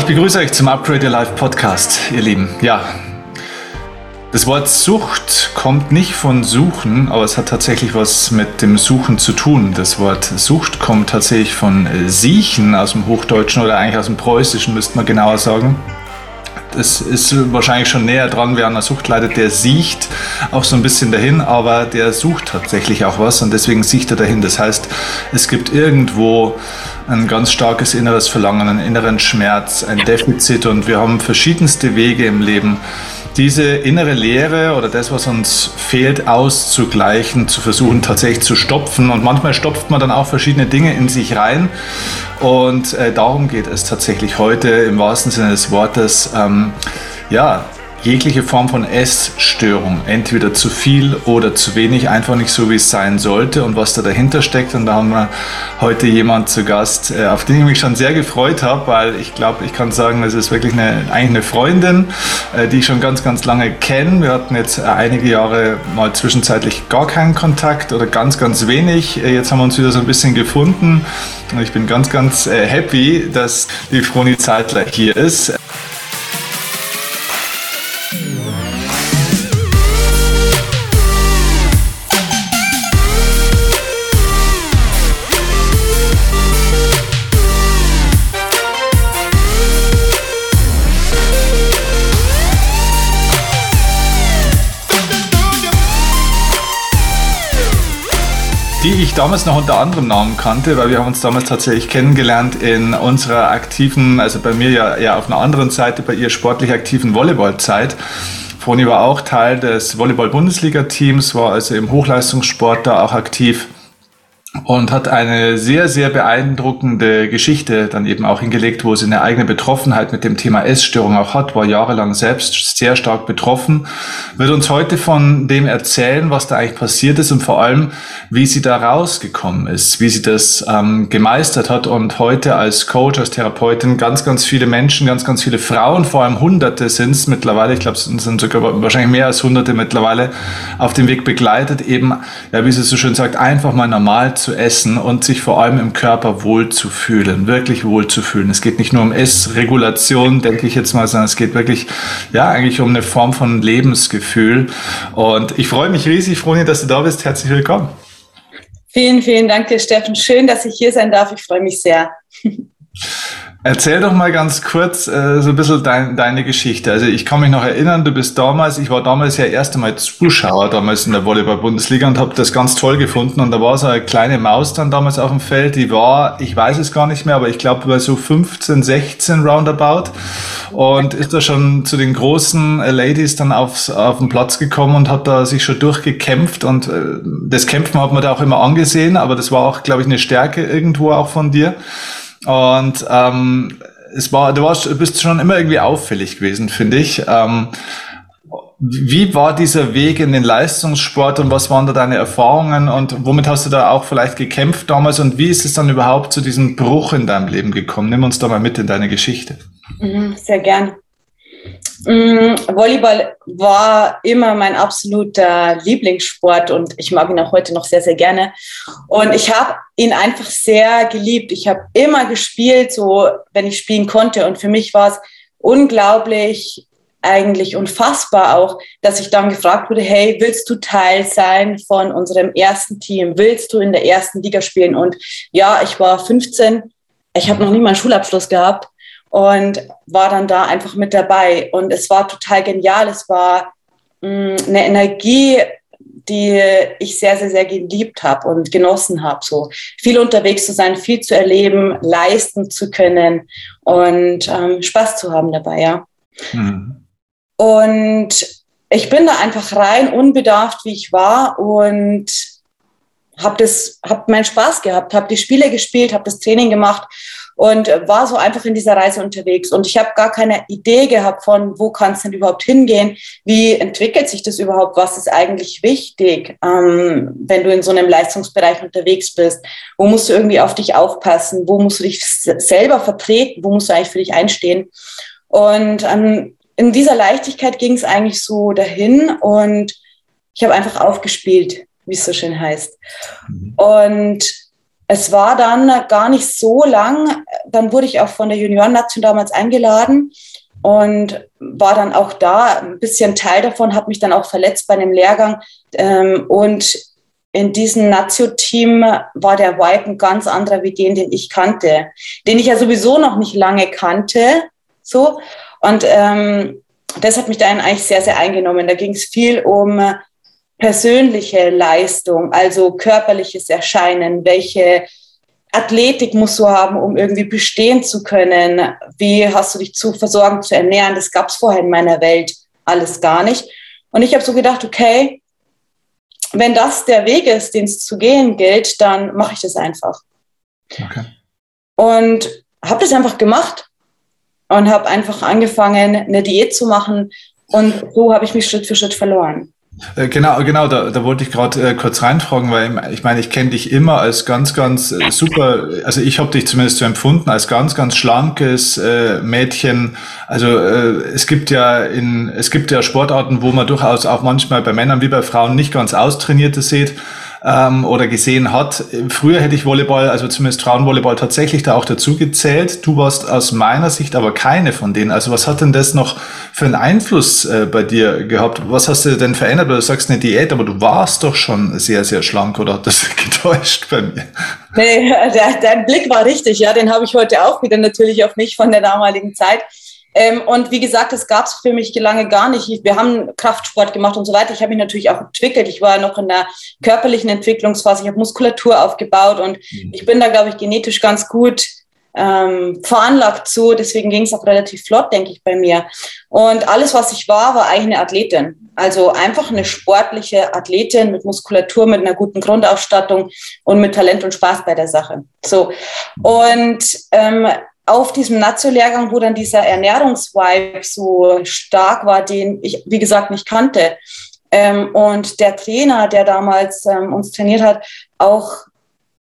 Ich begrüße euch zum Upgrade Your Life Podcast, ihr Lieben. Ja, das Wort Sucht kommt nicht von Suchen, aber es hat tatsächlich was mit dem Suchen zu tun. Das Wort Sucht kommt tatsächlich von Siechen aus dem Hochdeutschen oder eigentlich aus dem Preußischen, müsste man genauer sagen. Das ist wahrscheinlich schon näher dran, wer an der Sucht leidet, der sieht auch so ein bisschen dahin, aber der sucht tatsächlich auch was und deswegen sieht er dahin. Das heißt, es gibt irgendwo ein ganz starkes inneres Verlangen, einen inneren Schmerz, ein Defizit und wir haben verschiedenste Wege im Leben, diese innere Leere oder das, was uns fehlt, auszugleichen, zu versuchen tatsächlich zu stopfen. Und manchmal stopft man dann auch verschiedene Dinge in sich rein. Und äh, darum geht es tatsächlich heute im wahrsten Sinne des Wortes. Ähm, ja, jegliche Form von Essstörung, entweder zu viel oder zu wenig, einfach nicht so, wie es sein sollte und was da dahinter steckt. Und da haben wir heute jemand zu Gast, äh, auf den ich mich schon sehr gefreut habe, weil ich glaube, ich kann sagen, es ist wirklich eine, eigentlich eine Freundin, äh, die ich schon ganz, ganz lange kenne. Wir hatten jetzt äh, einige Jahre mal zwischenzeitlich gar keinen Kontakt oder ganz, ganz wenig. Jetzt haben wir uns wieder so ein bisschen gefunden und ich bin ganz, ganz happy, dass die Froni Zeitler hier ist. Damals noch unter anderem Namen kannte, weil wir haben uns damals tatsächlich kennengelernt in unserer aktiven, also bei mir ja eher auf einer anderen Seite, bei ihr sportlich aktiven Volleyballzeit. Froni war auch Teil des Volleyball-Bundesliga-Teams, war also im Hochleistungssport da auch aktiv und hat eine sehr, sehr beeindruckende Geschichte dann eben auch hingelegt, wo sie eine eigene Betroffenheit mit dem Thema Essstörung auch hat, war jahrelang selbst sehr stark betroffen, wird uns heute von dem erzählen, was da eigentlich passiert ist und vor allem, wie sie da rausgekommen ist, wie sie das ähm, gemeistert hat und heute als Coach, als Therapeutin ganz, ganz viele Menschen, ganz, ganz viele Frauen, vor allem Hunderte sind es mittlerweile, ich glaube, es sind sogar wahrscheinlich mehr als Hunderte mittlerweile auf dem Weg begleitet, eben, ja, wie sie so schön sagt, einfach mal normal zu essen und sich vor allem im Körper wohl zu fühlen, wirklich wohl zu fühlen. Es geht nicht nur um Essregulation, denke ich jetzt mal, sondern es geht wirklich, ja, eigentlich um eine Form von Lebensgefühl. Und ich freue mich riesig, Froni, dass du da bist. Herzlich willkommen. Vielen, vielen Dank Steffen. Schön, dass ich hier sein darf. Ich freue mich sehr. Erzähl doch mal ganz kurz äh, so ein bisschen dein, deine Geschichte. Also ich kann mich noch erinnern, du bist damals, ich war damals ja erst einmal Zuschauer damals in der Volleyball-Bundesliga und habe das ganz toll gefunden. Und da war so eine kleine Maus dann damals auf dem Feld, die war, ich weiß es gar nicht mehr, aber ich glaube bei so 15, 16 roundabout und ist da schon zu den großen äh, Ladies dann aufs, auf den Platz gekommen und hat da sich schon durchgekämpft und äh, das Kämpfen hat man da auch immer angesehen, aber das war auch, glaube ich, eine Stärke irgendwo auch von dir. Und ähm, es war, du warst, bist schon immer irgendwie auffällig gewesen, finde ich. Ähm, wie war dieser Weg in den Leistungssport und was waren da deine Erfahrungen und womit hast du da auch vielleicht gekämpft damals und wie ist es dann überhaupt zu diesem Bruch in deinem Leben gekommen? Nimm uns da mal mit in deine Geschichte. Mhm, sehr gern. Mm, Volleyball war immer mein absoluter Lieblingssport und ich mag ihn auch heute noch sehr, sehr gerne. Und ich habe ihn einfach sehr geliebt. Ich habe immer gespielt, so wenn ich spielen konnte. Und für mich war es unglaublich, eigentlich unfassbar auch, dass ich dann gefragt wurde, hey, willst du Teil sein von unserem ersten Team? Willst du in der ersten Liga spielen? Und ja, ich war 15. Ich habe noch nie meinen Schulabschluss gehabt und war dann da einfach mit dabei. Und es war total genial. Es war mh, mm, eine Energie, die ich sehr, sehr, sehr geliebt habe und genossen habe. So viel unterwegs zu sein, viel zu erleben, leisten zu können und ähm, Spaß zu haben dabei, ja. Mhm. Und ich bin da einfach rein, unbedarft, wie ich war und habe das, habe meinen Spaß gehabt, habe die Spiele gespielt, habe das Training gemacht und war so einfach in dieser Reise unterwegs. Und ich habe gar keine Idee gehabt von, wo kann es denn überhaupt hingehen? Wie entwickelt sich das überhaupt? Was ist eigentlich wichtig, ähm, wenn du in so einem Leistungsbereich unterwegs bist? Wo musst du irgendwie auf dich aufpassen? Wo musst du dich selber vertreten? Wo musst du eigentlich für dich einstehen? Und ähm, in dieser Leichtigkeit ging es eigentlich so dahin und ich habe einfach aufgespielt, wie es so schön heißt. Mhm. Und es war dann gar nicht so lang. Dann wurde ich auch von der Juniorennation damals eingeladen und war dann auch da ein bisschen Teil davon, habe mich dann auch verletzt bei einem Lehrgang. Ähm, und in diesem Nazio-Team war der Vibe ein ganz anderer wie den, den ich kannte, den ich ja sowieso noch nicht lange kannte. So. Und ähm, das hat mich dann eigentlich sehr, sehr eingenommen. Da ging es viel um persönliche Leistung, also körperliches Erscheinen, welche Athletik musst du haben, um irgendwie bestehen zu können? Wie hast du dich zu versorgen, zu ernähren? Das gab es vorher in meiner Welt alles gar nicht. Und ich habe so gedacht, okay, wenn das der Weg ist, den es zu gehen gilt, dann mache ich das einfach. Okay. Und habe das einfach gemacht und habe einfach angefangen, eine Diät zu machen. Und so habe ich mich Schritt für Schritt verloren. Äh, genau, genau, da, da wollte ich gerade äh, kurz reinfragen, weil ich meine, ich kenne dich immer als ganz, ganz äh, super, also ich habe dich zumindest so empfunden, als ganz, ganz schlankes äh, Mädchen. Also äh, es gibt ja in, es gibt ja Sportarten, wo man durchaus auch manchmal bei Männern wie bei Frauen nicht ganz austrainierte sieht ähm, oder gesehen hat. Früher hätte ich Volleyball, also zumindest Frauenvolleyball, tatsächlich da auch dazu gezählt. Du warst aus meiner Sicht aber keine von denen. Also was hat denn das noch für einen Einfluss äh, bei dir gehabt? Was hast du denn verändert? Du sagst eine Diät, aber du warst doch schon sehr, sehr schlank oder hat das getäuscht bei mir? Nee, der, dein Blick war richtig, ja. Den habe ich heute auch wieder natürlich auf mich von der damaligen Zeit. Ähm, und wie gesagt, das gab es für mich lange gar nicht. Wir haben Kraftsport gemacht und so weiter. Ich habe mich natürlich auch entwickelt. Ich war noch in der körperlichen Entwicklungsphase. Ich habe Muskulatur aufgebaut und mhm. ich bin da, glaube ich, genetisch ganz gut ähm, veranlagt zu. Deswegen ging es auch relativ flott, denke ich, bei mir. Und alles, was ich war, war eigentlich eine Athletin. Also einfach eine sportliche Athletin mit Muskulatur, mit einer guten Grundausstattung und mit Talent und Spaß bei der Sache. So. Und ähm, auf diesem Nazio-Lehrgang, wo dann dieser Ernährungsvibe so stark war, den ich, wie gesagt, nicht kannte. Ähm, und der Trainer, der damals ähm, uns trainiert hat, auch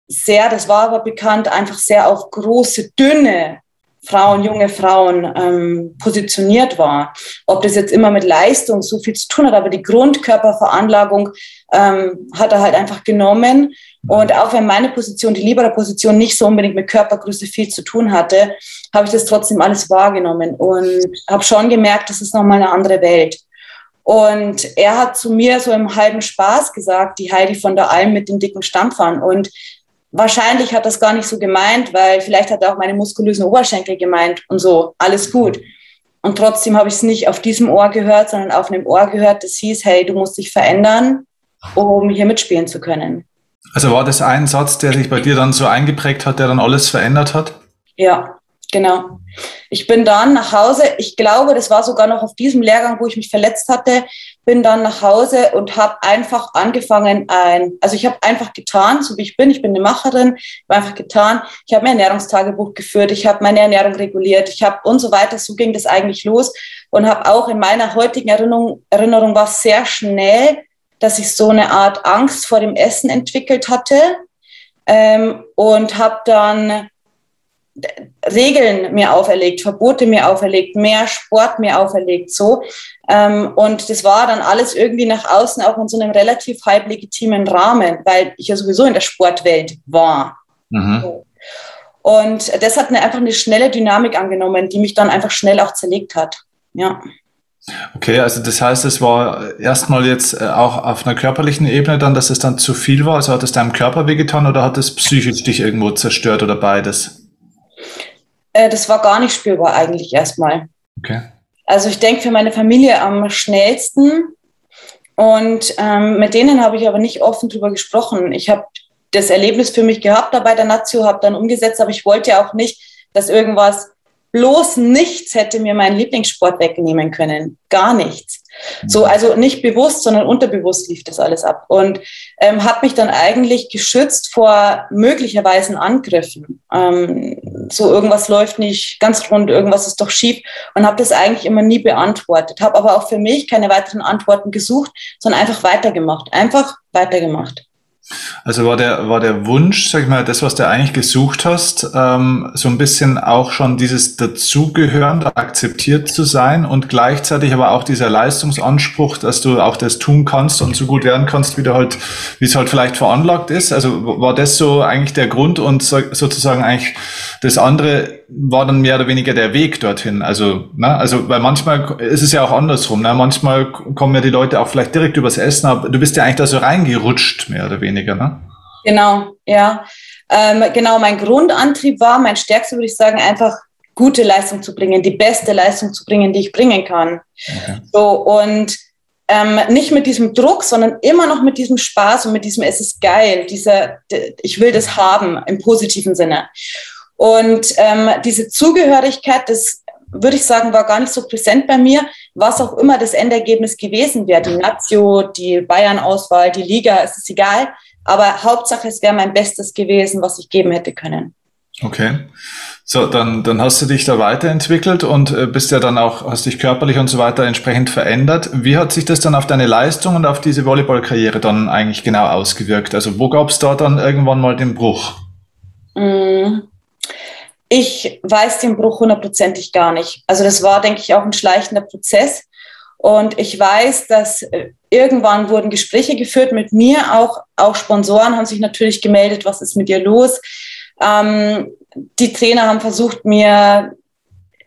sehr, das war aber bekannt, einfach sehr auf große, dünne Frauen, junge Frauen ähm, positioniert war. Ob das jetzt immer mit Leistung so viel zu tun hat, aber die Grundkörperveranlagung ähm, hat er halt einfach genommen. Und auch wenn meine Position, die Libera-Position, nicht so unbedingt mit Körpergröße viel zu tun hatte, habe ich das trotzdem alles wahrgenommen und habe schon gemerkt, das ist nochmal eine andere Welt. Und er hat zu mir so im halben Spaß gesagt, die Heidi von der Alm mit den dicken Stampfern. Und wahrscheinlich hat das gar nicht so gemeint, weil vielleicht hat er auch meine muskulösen Oberschenkel gemeint und so, alles gut. Und trotzdem habe ich es nicht auf diesem Ohr gehört, sondern auf einem Ohr gehört, das hieß, hey, du musst dich verändern, um hier mitspielen zu können. Also war das ein Satz, der sich bei dir dann so eingeprägt hat, der dann alles verändert hat? Ja, genau. Ich bin dann nach Hause, ich glaube, das war sogar noch auf diesem Lehrgang, wo ich mich verletzt hatte, bin dann nach Hause und habe einfach angefangen, ein, also ich habe einfach getan, so wie ich bin, ich bin eine Macherin, ich einfach getan, ich habe mein Ernährungstagebuch geführt, ich habe meine Ernährung reguliert, ich habe und so weiter, so ging das eigentlich los und habe auch in meiner heutigen Erinnerung, Erinnerung war sehr schnell, dass ich so eine Art Angst vor dem Essen entwickelt hatte ähm, und habe dann Regeln mir auferlegt, Verbote mir auferlegt, mehr Sport mir auferlegt, so. Ähm, und das war dann alles irgendwie nach außen auch in so einem relativ halb legitimen Rahmen, weil ich ja sowieso in der Sportwelt war. Mhm. Und das hat eine, einfach eine schnelle Dynamik angenommen, die mich dann einfach schnell auch zerlegt hat. Ja. Okay, also das heißt, es war erstmal jetzt äh, auch auf einer körperlichen Ebene dann, dass es dann zu viel war. Also hat es deinem Körper wehgetan oder hat es psychisch dich irgendwo zerstört oder beides? Äh, das war gar nicht spürbar eigentlich erstmal. Okay. Also ich denke für meine Familie am schnellsten. Und ähm, mit denen habe ich aber nicht offen drüber gesprochen. Ich habe das Erlebnis für mich gehabt da bei der Nazio, habe dann umgesetzt, aber ich wollte auch nicht, dass irgendwas bloß nichts hätte mir meinen Lieblingssport wegnehmen können. Gar nichts. So, mhm. also nicht bewusst, sondern unterbewusst lief das alles ab und ähm, hat mich dann eigentlich geschützt vor möglicherweise Angriffen. Ähm, so irgendwas läuft nicht ganz rund, irgendwas ist doch schief und habe das eigentlich immer nie beantwortet. Habe aber auch für mich keine weiteren Antworten gesucht, sondern einfach weitergemacht. Einfach weitergemacht. Also war der, war der Wunsch, sag ich mal, das, was du eigentlich gesucht hast, ähm, so ein bisschen auch schon dieses Dazugehören, akzeptiert zu sein und gleichzeitig aber auch dieser Leistungsanspruch, dass du auch das tun kannst und so gut werden kannst, wie du halt, wie es halt vielleicht veranlagt ist. Also war das so eigentlich der Grund und so, sozusagen eigentlich das andere war dann mehr oder weniger der Weg dorthin. Also, ne, also, weil manchmal ist es ja auch andersrum. Ne? Manchmal kommen ja die Leute auch vielleicht direkt übers Essen, aber du bist ja eigentlich da so reingerutscht, mehr oder weniger, ne? Genau, ja. Ähm, genau, mein Grundantrieb war, mein stärkster würde ich sagen, einfach gute Leistung zu bringen, die beste Leistung zu bringen, die ich bringen kann. Okay. So, und ähm, nicht mit diesem Druck, sondern immer noch mit diesem Spaß und mit diesem, es ist geil, dieser, ich will das haben im positiven Sinne. Und ähm, diese Zugehörigkeit, das würde ich sagen, war gar nicht so präsent bei mir, was auch immer das Endergebnis gewesen wäre. Die Nazio, die Bayern-Auswahl, die Liga, es ist egal. Aber Hauptsache, es wäre mein Bestes gewesen, was ich geben hätte können. Okay. So, dann, dann hast du dich da weiterentwickelt und äh, bist ja dann auch, hast dich körperlich und so weiter entsprechend verändert. Wie hat sich das dann auf deine Leistung und auf diese Volleyballkarriere dann eigentlich genau ausgewirkt? Also wo gab es da dann irgendwann mal den Bruch? Mm. Ich weiß den Bruch hundertprozentig gar nicht. Also das war, denke ich, auch ein schleichender Prozess. Und ich weiß, dass äh, irgendwann wurden Gespräche geführt mit mir, auch, auch Sponsoren haben sich natürlich gemeldet, was ist mit dir los. Ähm, die Trainer haben versucht, mir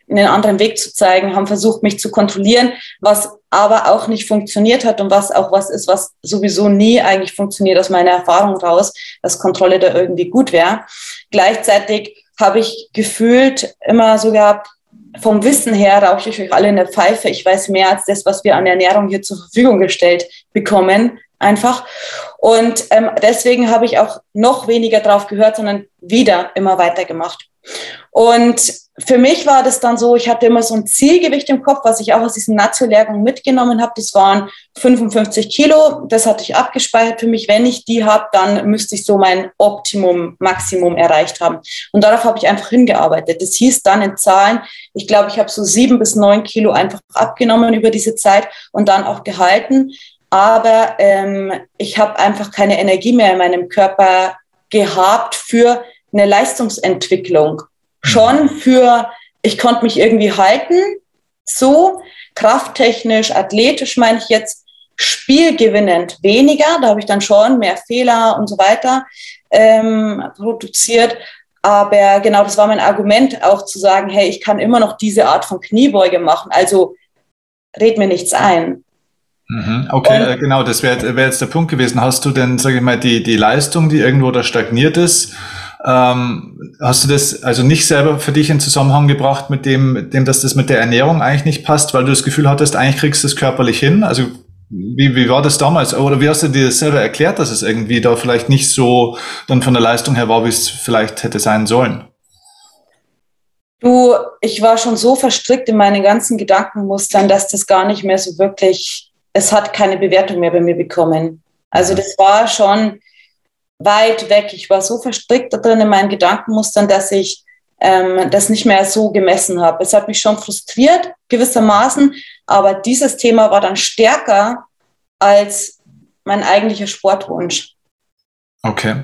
einen anderen Weg zu zeigen, haben versucht, mich zu kontrollieren, was aber auch nicht funktioniert hat und was auch was ist, was sowieso nie eigentlich funktioniert aus meiner Erfahrung raus, dass Kontrolle da irgendwie gut wäre. Gleichzeitig habe ich gefühlt immer so gehabt, vom Wissen her rauche ich euch alle in der Pfeife. Ich weiß mehr als das, was wir an Ernährung hier zur Verfügung gestellt bekommen, einfach. Und ähm, deswegen habe ich auch noch weniger drauf gehört, sondern wieder immer weitergemacht. Und für mich war das dann so, ich hatte immer so ein Zielgewicht im Kopf, was ich auch aus diesem Nazio-Lehrgang mitgenommen habe. Das waren 55 Kilo. Das hatte ich abgespeichert für mich. Wenn ich die habe, dann müsste ich so mein Optimum, Maximum erreicht haben. Und darauf habe ich einfach hingearbeitet. Das hieß dann in Zahlen, ich glaube, ich habe so sieben bis neun Kilo einfach abgenommen über diese Zeit und dann auch gehalten. Aber ähm, ich habe einfach keine Energie mehr in meinem Körper gehabt für eine Leistungsentwicklung. Schon für, ich konnte mich irgendwie halten, so krafttechnisch, athletisch meine ich jetzt, spielgewinnend weniger. Da habe ich dann schon mehr Fehler und so weiter ähm, produziert. Aber genau, das war mein Argument auch zu sagen, hey, ich kann immer noch diese Art von Kniebeuge machen. Also red mir nichts ein. Mhm, okay, äh, genau, das wäre wär jetzt der Punkt gewesen. Hast du denn, sage ich mal, die, die Leistung, die irgendwo da stagniert ist, ähm, hast du das also nicht selber für dich in Zusammenhang gebracht mit dem, mit dem, dass das mit der Ernährung eigentlich nicht passt, weil du das Gefühl hattest, eigentlich kriegst du es körperlich hin? Also wie, wie war das damals? Oder wie hast du dir das selber erklärt, dass es irgendwie da vielleicht nicht so dann von der Leistung her war, wie es vielleicht hätte sein sollen? Du, ich war schon so verstrickt in meinen ganzen Gedankenmustern, dass das gar nicht mehr so wirklich, es hat keine Bewertung mehr bei mir bekommen. Also das war schon, weit weg. Ich war so verstrickt da drin in meinen Gedankenmustern, dass ich ähm, das nicht mehr so gemessen habe. Es hat mich schon frustriert, gewissermaßen, aber dieses Thema war dann stärker als mein eigentlicher Sportwunsch. Okay.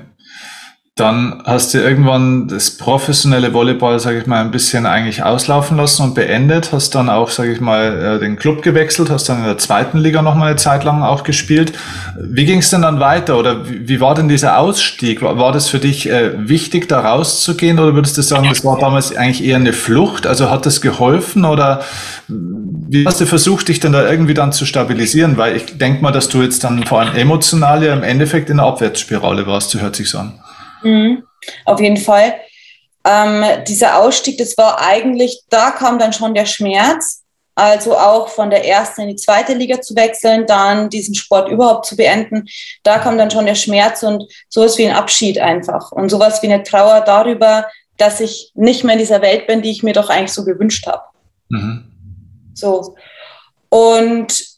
Dann hast du irgendwann das professionelle Volleyball, sage ich mal, ein bisschen eigentlich auslaufen lassen und beendet. Hast dann auch, sage ich mal, äh, den Club gewechselt, hast dann in der zweiten Liga noch mal eine Zeit lang auch gespielt. Wie ging es denn dann weiter oder wie war denn dieser Ausstieg? War das für dich äh, wichtig, da rauszugehen oder würdest du sagen, das war damals eigentlich eher eine Flucht? Also hat das geholfen oder wie hast du versucht, dich denn da irgendwie dann zu stabilisieren? Weil ich denke mal, dass du jetzt dann vor allem emotional ja im Endeffekt in der Abwärtsspirale warst, so hört sich's an. Mhm, auf jeden Fall. Ähm, dieser Ausstieg, das war eigentlich, da kam dann schon der Schmerz, also auch von der ersten in die zweite Liga zu wechseln, dann diesen Sport überhaupt zu beenden. Da kam dann schon der Schmerz und sowas wie ein Abschied einfach und sowas wie eine Trauer darüber, dass ich nicht mehr in dieser Welt bin, die ich mir doch eigentlich so gewünscht habe. Mhm. So. Und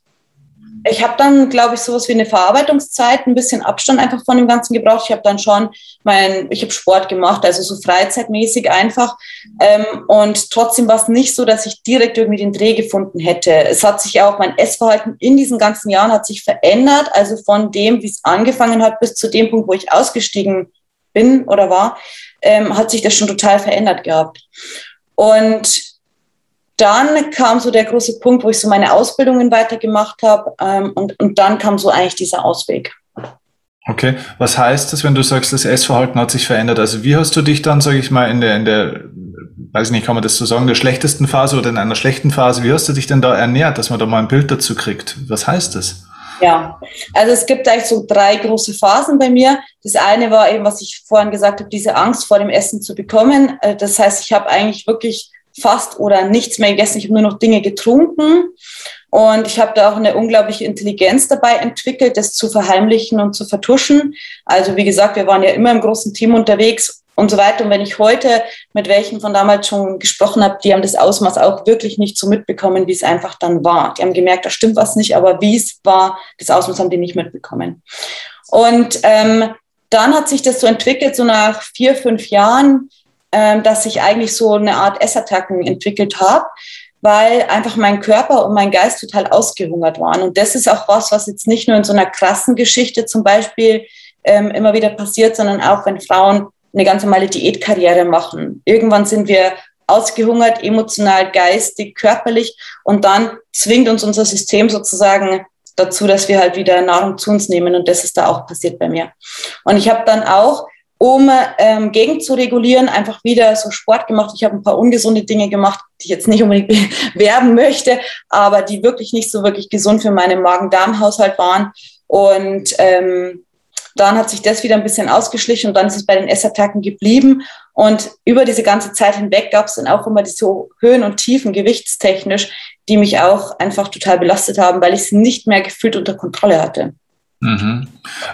ich habe dann, glaube ich, sowas wie eine Verarbeitungszeit, ein bisschen Abstand einfach von dem Ganzen gebraucht. Ich habe dann schon mein, ich habe Sport gemacht, also so freizeitmäßig einfach. Ähm, und trotzdem war es nicht so, dass ich direkt irgendwie den Dreh gefunden hätte. Es hat sich auch mein Essverhalten in diesen ganzen Jahren hat sich verändert. Also von dem, wie es angefangen hat, bis zu dem Punkt, wo ich ausgestiegen bin oder war, ähm, hat sich das schon total verändert gehabt. Und dann kam so der große Punkt, wo ich so meine Ausbildungen weitergemacht habe ähm, und, und dann kam so eigentlich dieser Ausweg. Okay, was heißt das, wenn du sagst, das Essverhalten hat sich verändert? Also wie hast du dich dann, sage ich mal, in der, in der, weiß ich nicht, kann man das so sagen, der schlechtesten Phase oder in einer schlechten Phase, wie hast du dich denn da ernährt, dass man da mal ein Bild dazu kriegt? Was heißt das? Ja, also es gibt eigentlich so drei große Phasen bei mir. Das eine war eben, was ich vorhin gesagt habe, diese Angst vor dem Essen zu bekommen. Äh, das heißt, ich habe eigentlich wirklich fast oder nichts mehr gegessen. Ich habe nur noch Dinge getrunken. Und ich habe da auch eine unglaubliche Intelligenz dabei entwickelt, das zu verheimlichen und zu vertuschen. Also wie gesagt, wir waren ja immer im großen Team unterwegs und so weiter. Und wenn ich heute mit welchen von damals schon gesprochen habe, die haben das Ausmaß auch wirklich nicht so mitbekommen, wie es einfach dann war. Die haben gemerkt, da stimmt was nicht, aber wie es war, das Ausmaß haben die nicht mitbekommen. Und ähm, dann hat sich das so entwickelt, so nach vier, fünf Jahren, ähm, dass ich eigentlich so eine Art Essattacken entwickelt habe, weil einfach mein Körper und mein Geist total ausgehungert waren. Und das ist auch was, was jetzt nicht nur in so einer krassen Geschichte zum Beispiel ähm, immer wieder passiert, sondern auch wenn Frauen eine ganz normale Diätkarriere machen. Irgendwann sind wir ausgehungert, emotional, geistig, körperlich und dann zwingt uns unser System sozusagen dazu, dass wir halt wieder Nahrung zu uns nehmen und das ist da auch passiert bei mir. Und ich habe dann auch um ähm, gegen zu regulieren, einfach wieder so Sport gemacht. Ich habe ein paar ungesunde Dinge gemacht, die ich jetzt nicht unbedingt bewerben möchte, aber die wirklich nicht so wirklich gesund für meinen Magen-Darm-Haushalt waren. Und ähm, dann hat sich das wieder ein bisschen ausgeschlichen und dann ist es bei den Essattacken geblieben. Und über diese ganze Zeit hinweg gab es dann auch immer diese Höhen und Tiefen gewichtstechnisch, die mich auch einfach total belastet haben, weil ich es nicht mehr gefühlt unter Kontrolle hatte. Mhm.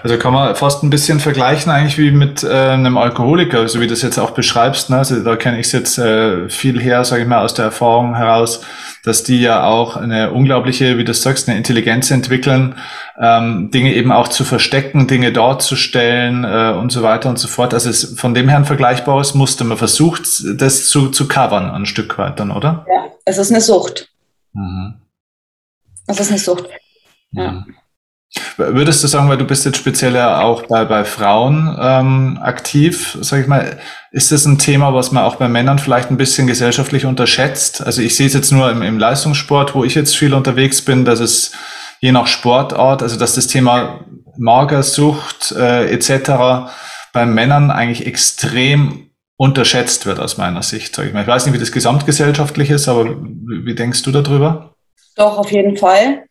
Also kann man fast ein bisschen vergleichen eigentlich wie mit äh, einem Alkoholiker, so wie du das jetzt auch beschreibst. Ne? Also da kenne ich es jetzt äh, viel her, sage ich mal, aus der Erfahrung heraus, dass die ja auch eine unglaubliche, wie du sagst, eine Intelligenz entwickeln, ähm, Dinge eben auch zu verstecken, Dinge darzustellen äh, und so weiter und so fort. Also es von dem her ein vergleichbares Muster. Man versucht, das zu, zu covern ein Stück weit dann, oder? Ja, es ist eine Sucht. Mhm. Es ist eine Sucht. Ja. Mhm. Würdest du sagen, weil du bist jetzt speziell ja auch bei, bei Frauen ähm, aktiv, sag ich mal, ist das ein Thema, was man auch bei Männern vielleicht ein bisschen gesellschaftlich unterschätzt? Also ich sehe es jetzt nur im, im Leistungssport, wo ich jetzt viel unterwegs bin, dass es je nach Sportart, also dass das Thema Magersucht äh, etc. bei Männern eigentlich extrem unterschätzt wird aus meiner Sicht, sag ich mal. Ich weiß nicht, wie das gesamtgesellschaftlich ist, aber wie, denkst du darüber? Doch, auf jeden Fall.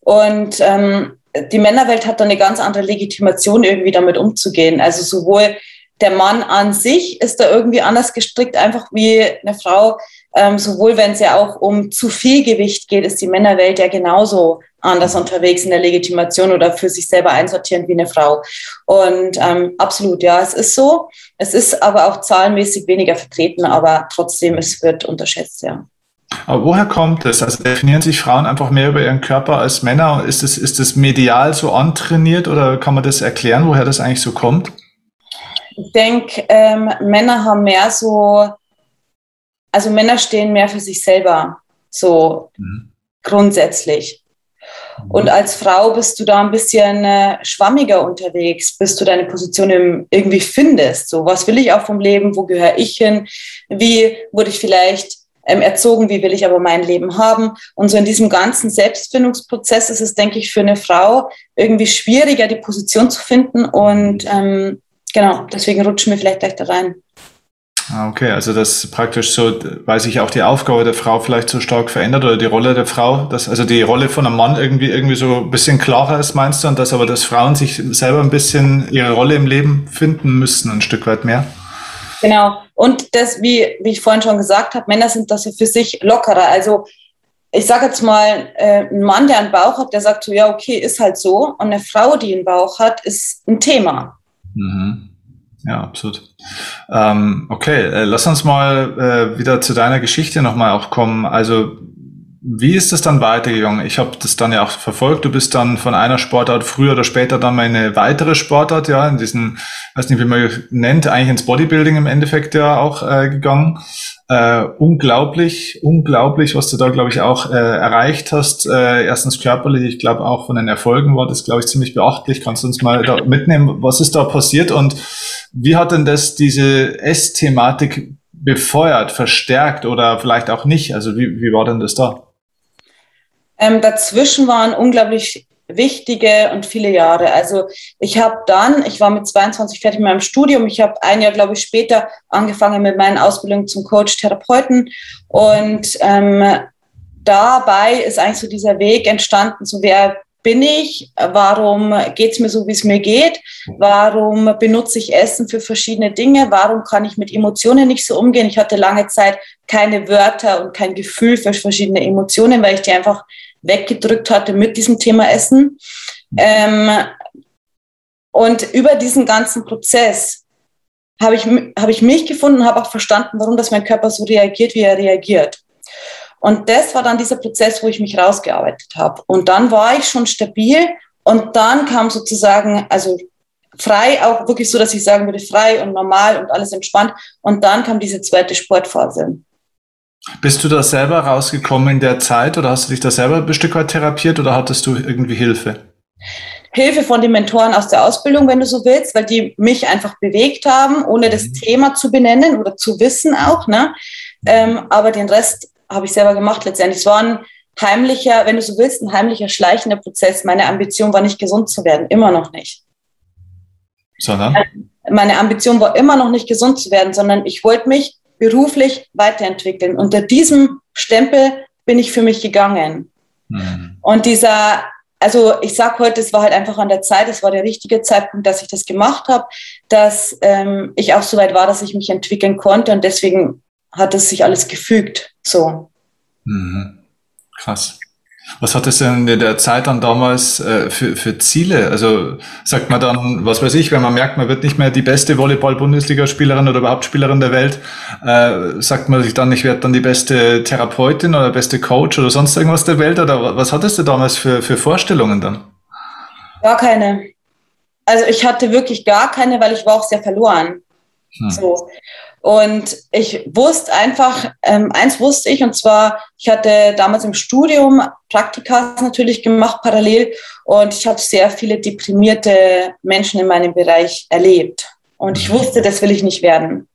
Und ähm, die Männerwelt hat da eine ganz andere Legitimation, irgendwie damit umzugehen. Also sowohl der Mann an sich ist da irgendwie anders gestrickt, einfach wie eine Frau. Ähm, sowohl wenn es ja auch um zu viel Gewicht geht, ist die Männerwelt ja genauso anders unterwegs in der Legitimation oder für sich selber einsortieren wie eine Frau. Und ähm, absolut, ja, es ist so. Es ist aber auch zahlenmäßig weniger vertreten, aber trotzdem, es wird unterschätzt, ja. Aber woher kommt es? Also definieren sich Frauen einfach mehr über ihren Körper als Männer? Ist es, ist es medial so antrainiert oder kann man das erklären, woher das eigentlich so kommt? Ich denke, ähm, Männer haben mehr so, also Männer stehen mehr für sich selber, so mhm. grundsätzlich. Mhm. Und als Frau bist du da ein bisschen äh, schwammiger unterwegs, bis du deine Position im, irgendwie findest. So, was will ich auch vom Leben? Wo gehöre ich hin? Wie wurde ich vielleicht ähm, erzogen, wie will ich aber mein Leben haben. Und so in diesem ganzen Selbstfindungsprozess ist es, denke ich, für eine Frau irgendwie schwieriger, die Position zu finden. Und ähm, genau, deswegen rutschen wir vielleicht gleich da rein. Ah, okay, also das praktisch so, weil sich auch die Aufgabe der Frau vielleicht so stark verändert oder die Rolle der Frau, dass also die Rolle von einem Mann irgendwie irgendwie so ein bisschen klarer ist, meinst du, und dass aber dass Frauen sich selber ein bisschen ihre Rolle im Leben finden müssen, ein Stück weit mehr? Genau. Und das, wie, wie ich vorhin schon gesagt habe, Männer sind das für sich lockerer. Also ich sage jetzt mal, äh, ein Mann, der einen Bauch hat, der sagt so, ja, okay, ist halt so. Und eine Frau, die einen Bauch hat, ist ein Thema. Mhm. Ja, absolut. Ähm, okay, äh, lass uns mal äh, wieder zu deiner Geschichte nochmal auch kommen. Also Wie ist es dann weitergegangen? Ich habe das dann ja auch verfolgt. Du bist dann von einer Sportart früher oder später dann mal eine weitere Sportart, ja, in diesen, weiß nicht, wie man nennt, eigentlich ins Bodybuilding im Endeffekt ja auch äh, gegangen. Äh, unglaublich, unglaublich, was du da, glaube ich, auch äh, erreicht hast. Äh, erstens körperlich, ich glaube auch von den Erfolgen war das, glaube ich, ziemlich beachtlich. Kannst du uns mal da mitnehmen, was ist da passiert und wie hat denn das diese S-Thematik befeuert, verstärkt oder vielleicht auch nicht? Also wie, wie war denn das da? Ähm, dazwischen waren unglaublich wichtige und viele Jahre. Also ich habe dann, ich war mit 22 fertig mit meinem Studium, ich habe ein Jahr, glaube ich, später angefangen mit meinen Ausbildungen zum Coach-Therapeuten und ähm, dabei ist eigentlich so dieser Weg entstanden, so wer bin ich, warum geht es mir so, wie es mir geht, warum benutze ich Essen für verschiedene Dinge, warum kann ich mit Emotionen nicht so umgehen. Ich hatte lange Zeit keine Wörter und kein Gefühl für verschiedene Emotionen, weil ich die einfach weggedrückt hatte mit diesem Thema Essen. Ähm, und über diesen ganzen Prozess habe ich, hab ich mich gefunden, habe auch verstanden, warum das mein Körper so reagiert, wie er reagiert. Und das war dann dieser Prozess, wo ich mich rausgearbeitet habe. Und dann war ich schon stabil und dann kam sozusagen, also frei, auch wirklich so, dass ich sagen würde, frei und normal und alles entspannt. Und dann kam diese zweite Sportphase. Bist du da selber rausgekommen in der Zeit oder hast du dich da selber ein Stück weit therapiert oder hattest du irgendwie Hilfe? Hilfe von den Mentoren aus der Ausbildung, wenn du so willst, weil die mich einfach bewegt haben, ohne das mhm. Thema zu benennen oder zu wissen auch. Ne? Ähm, aber den Rest habe ich selber gemacht letztendlich. Es war ein heimlicher, wenn du so willst, ein heimlicher, schleichender Prozess. Meine Ambition war nicht gesund zu werden, immer noch nicht. Sondern? Meine Ambition war immer noch nicht gesund zu werden, sondern ich wollte mich beruflich weiterentwickeln. Unter diesem Stempel bin ich für mich gegangen. Mhm. Und dieser, also ich sage heute, es war halt einfach an der Zeit, es war der richtige Zeitpunkt, dass ich das gemacht habe, dass ähm, ich auch so weit war, dass ich mich entwickeln konnte und deswegen hat es sich alles gefügt. So. Mhm. Krass. Was hat es denn in der Zeit dann damals äh, für, für Ziele? Also sagt man dann, was weiß ich, wenn man merkt, man wird nicht mehr die beste Volleyball-Bundesligaspielerin oder überhaupt Spielerin der Welt, äh, sagt man sich dann, ich werde dann die beste Therapeutin oder beste Coach oder sonst irgendwas der Welt? Oder was hattest du damals für, für Vorstellungen dann? Gar keine. Also ich hatte wirklich gar keine, weil ich war auch sehr verloren. Hm. So. Und ich wusste einfach, ähm, eins wusste ich, und zwar, ich hatte damals im Studium Praktika natürlich gemacht parallel und ich habe sehr viele deprimierte Menschen in meinem Bereich erlebt. Und ich wusste, das will ich nicht werden.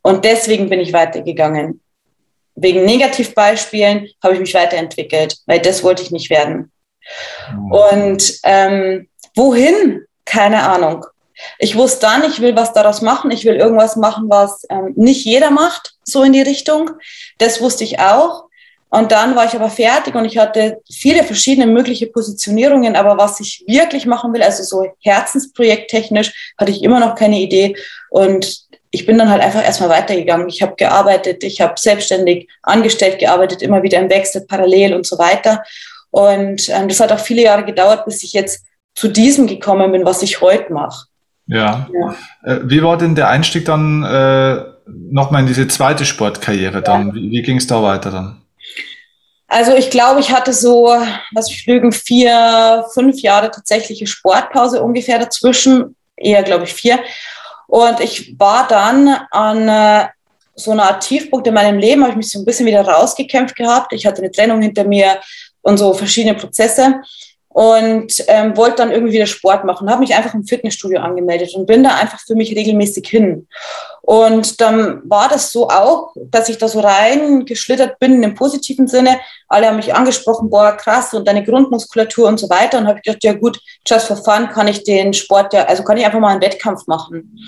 Und deswegen bin ich weitergegangen. Wegen Negativbeispielen habe ich mich weiterentwickelt, weil das wollte ich nicht werden. Und ähm, wohin? Keine Ahnung. Ich wusste dann, ich will was daraus machen, ich will irgendwas machen, was ähm, nicht jeder macht, so in die Richtung. Das wusste ich auch. Und dann war ich aber fertig und ich hatte viele verschiedene mögliche Positionierungen, aber was ich wirklich machen will, also so herzensprojekttechnisch, hatte ich immer noch keine Idee. Und ich bin dann halt einfach erstmal weitergegangen. Ich habe gearbeitet, ich habe selbstständig angestellt gearbeitet, immer wieder im Wechsel, parallel und so weiter. Und ähm, das hat auch viele Jahre gedauert, bis ich jetzt zu diesem gekommen bin, was ich heute mache. Ja. ja. Äh, wie war denn der Einstieg dann äh, nochmal in diese zweite Sportkarriere dann? Ja. Wie, wie ging es da weiter dann? Also ich glaube, ich hatte so, was ich lügen, vier, fünf Jahre tatsächliche Sportpause ungefähr dazwischen, eher glaube ich vier. Und ich war dann an äh, so einer Art Tiefpunkt in meinem Leben, habe ich mich so ein bisschen wieder rausgekämpft gehabt. Ich hatte eine Trennung hinter mir und so verschiedene Prozesse und ähm, wollte dann irgendwie wieder Sport machen. Habe mich einfach im Fitnessstudio angemeldet und bin da einfach für mich regelmäßig hin. Und dann war das so auch, dass ich da so reingeschlittert bin im positiven Sinne. Alle haben mich angesprochen, boah, krass, und deine Grundmuskulatur und so weiter. Und habe ich gedacht, ja gut, just for fun kann ich den Sport ja, also kann ich einfach mal einen Wettkampf machen.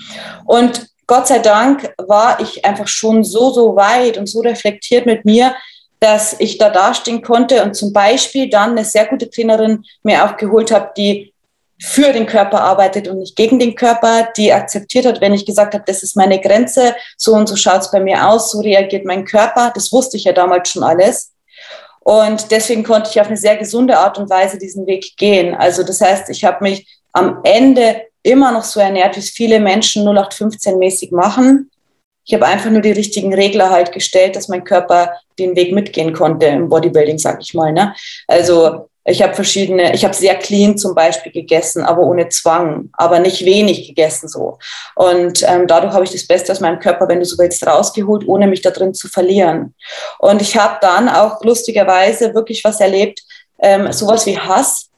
Und Gott sei Dank war ich einfach schon so, so weit und so reflektiert mit mir, dass ich da dastehen konnte und zum Beispiel dann eine sehr gute Trainerin mir auch geholt habe, die für den Körper arbeitet und nicht gegen den Körper, die akzeptiert hat, wenn ich gesagt habe, das ist meine Grenze, so und so schaut es bei mir aus, so reagiert mein Körper. Das wusste ich ja damals schon alles. Und deswegen konnte ich auf eine sehr gesunde Art und Weise diesen Weg gehen. Also das heißt, ich habe mich am Ende immer noch so ernährt, wie es viele Menschen 0815-mäßig machen. Ich habe einfach nur die richtigen Regler halt gestellt, dass mein Körper den Weg mitgehen konnte im Bodybuilding, sag ich mal. Ne? Also ich habe verschiedene, ich habe sehr clean zum Beispiel gegessen, aber ohne Zwang, aber nicht wenig gegessen so. Und ähm, dadurch habe ich das Beste aus meinem Körper, wenn du so willst, rausgeholt, ohne mich da drin zu verlieren. Und ich habe dann auch lustigerweise wirklich was erlebt, ähm, sowas wie Hass